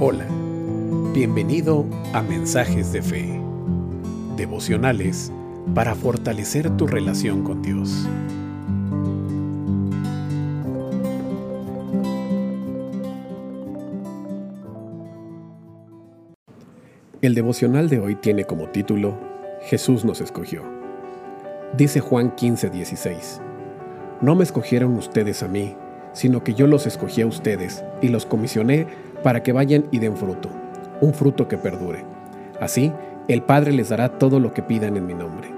Hola, bienvenido a Mensajes de Fe, devocionales para fortalecer tu relación con Dios. El devocional de hoy tiene como título Jesús nos escogió. Dice Juan 15:16, No me escogieron ustedes a mí, sino que yo los escogí a ustedes y los comisioné para que vayan y den fruto, un fruto que perdure. Así, el Padre les dará todo lo que pidan en mi nombre.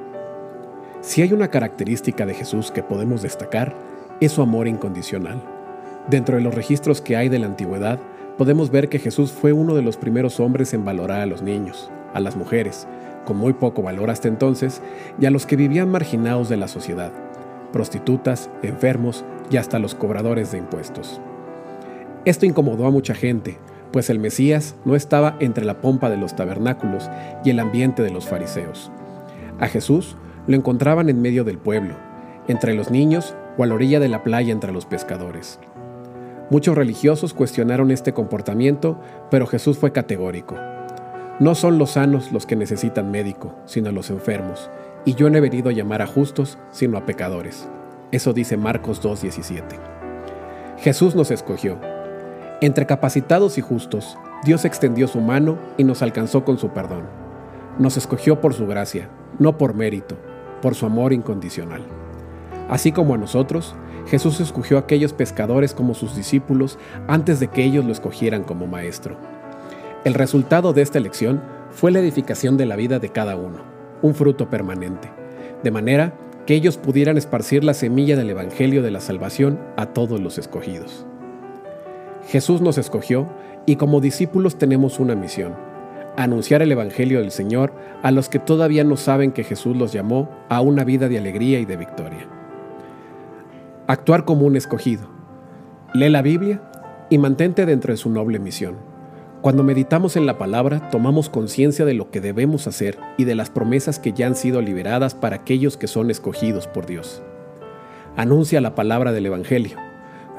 Si hay una característica de Jesús que podemos destacar, es su amor incondicional. Dentro de los registros que hay de la antigüedad, podemos ver que Jesús fue uno de los primeros hombres en valorar a los niños, a las mujeres, con muy poco valor hasta entonces, y a los que vivían marginados de la sociedad, prostitutas, enfermos y hasta los cobradores de impuestos. Esto incomodó a mucha gente, pues el Mesías no estaba entre la pompa de los tabernáculos y el ambiente de los fariseos. A Jesús lo encontraban en medio del pueblo, entre los niños o a la orilla de la playa entre los pescadores. Muchos religiosos cuestionaron este comportamiento, pero Jesús fue categórico. No son los sanos los que necesitan médico, sino los enfermos, y yo no he venido a llamar a justos, sino a pecadores. Eso dice Marcos 2.17. Jesús nos escogió, entre capacitados y justos, Dios extendió su mano y nos alcanzó con su perdón. Nos escogió por su gracia, no por mérito, por su amor incondicional. Así como a nosotros, Jesús escogió a aquellos pescadores como sus discípulos antes de que ellos lo escogieran como maestro. El resultado de esta elección fue la edificación de la vida de cada uno, un fruto permanente, de manera que ellos pudieran esparcir la semilla del Evangelio de la salvación a todos los escogidos. Jesús nos escogió y como discípulos tenemos una misión, anunciar el Evangelio del Señor a los que todavía no saben que Jesús los llamó a una vida de alegría y de victoria. Actuar como un escogido. Lee la Biblia y mantente dentro de su noble misión. Cuando meditamos en la palabra, tomamos conciencia de lo que debemos hacer y de las promesas que ya han sido liberadas para aquellos que son escogidos por Dios. Anuncia la palabra del Evangelio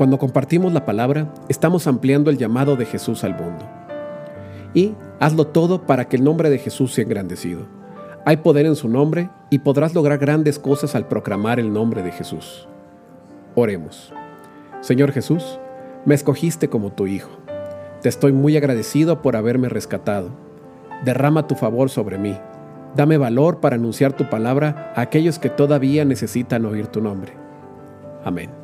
cuando compartimos la palabra, estamos ampliando el llamado de Jesús al mundo. Y hazlo todo para que el nombre de Jesús sea engrandecido. Hay poder en su nombre y podrás lograr grandes cosas al proclamar el nombre de Jesús. Oremos. Señor Jesús, me escogiste como tu Hijo. Te estoy muy agradecido por haberme rescatado. Derrama tu favor sobre mí. Dame valor para anunciar tu palabra a aquellos que todavía necesitan oír tu nombre. Amén.